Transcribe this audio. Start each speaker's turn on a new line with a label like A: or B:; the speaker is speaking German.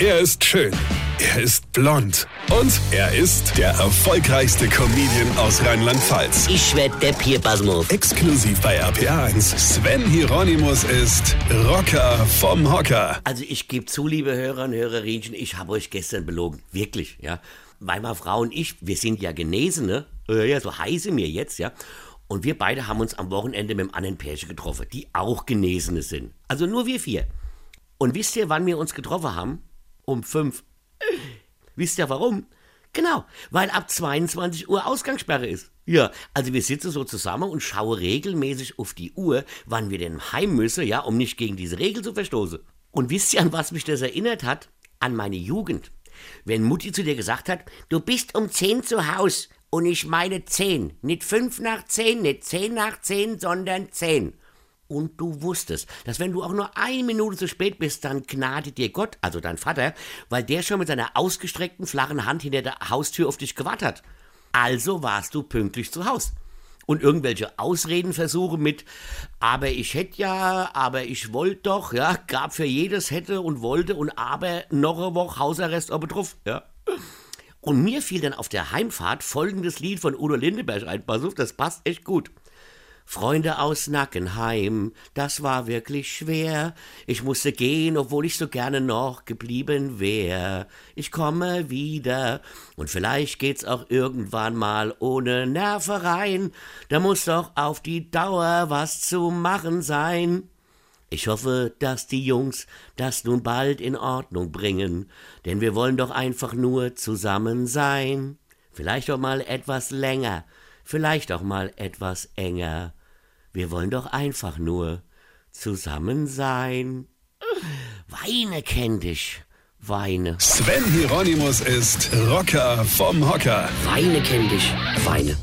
A: Er ist schön. Er ist blond. Und er ist der erfolgreichste Comedian aus Rheinland-Pfalz.
B: Ich werd der Pierpasmus.
A: Exklusiv bei RPA1. Sven Hieronymus ist Rocker vom Hocker.
B: Also ich gebe zu, liebe Hörer und Hörerinchen, ich habe euch gestern belogen. Wirklich, ja. Weil meine Frau und ich, wir sind ja Genesene, ja, so heiße mir jetzt, ja. Und wir beide haben uns am Wochenende mit einem anderen Pärchen getroffen, die auch Genesene sind. Also nur wir vier. Und wisst ihr, wann wir uns getroffen haben? Um fünf. Wisst ihr warum? Genau, weil ab 22 Uhr Ausgangssperre ist. Ja, also wir sitzen so zusammen und schauen regelmäßig auf die Uhr, wann wir denn heim müssen, ja, um nicht gegen diese Regel zu verstoßen. Und wisst ihr, an was mich das erinnert hat? An meine Jugend. Wenn Mutti zu dir gesagt hat, du bist um 10 zu Haus und ich meine 10, nicht 5 nach 10, nicht 10 nach 10, sondern 10. Und du wusstest, dass wenn du auch nur eine Minute zu spät bist, dann gnadet dir Gott, also dein Vater, weil der schon mit seiner ausgestreckten flachen Hand hinter der Haustür auf dich gewartet hat. Also warst du pünktlich zu Haus. Und irgendwelche Ausredenversuche mit, aber ich hätte ja, aber ich wollte doch, ja, gab für jedes hätte und wollte und aber noch eine Woche Hausarrest ob drauf, ja. Und mir fiel dann auf der Heimfahrt folgendes Lied von Udo Lindeberg ein. Pass auf, das passt echt gut. Freunde aus Nackenheim, das war wirklich schwer. Ich musste gehen, obwohl ich so gerne noch geblieben wär. Ich komme wieder, und vielleicht geht's auch irgendwann mal ohne Nervereien. Da muss doch auf die Dauer was zu machen sein. Ich hoffe, dass die Jungs das nun bald in Ordnung bringen, denn wir wollen doch einfach nur zusammen sein. Vielleicht auch mal etwas länger, vielleicht auch mal etwas enger. Wir wollen doch einfach nur zusammen sein. Weine kenn dich, weine.
A: Sven Hieronymus ist Rocker vom Hocker.
B: Weine kenn dich, weine.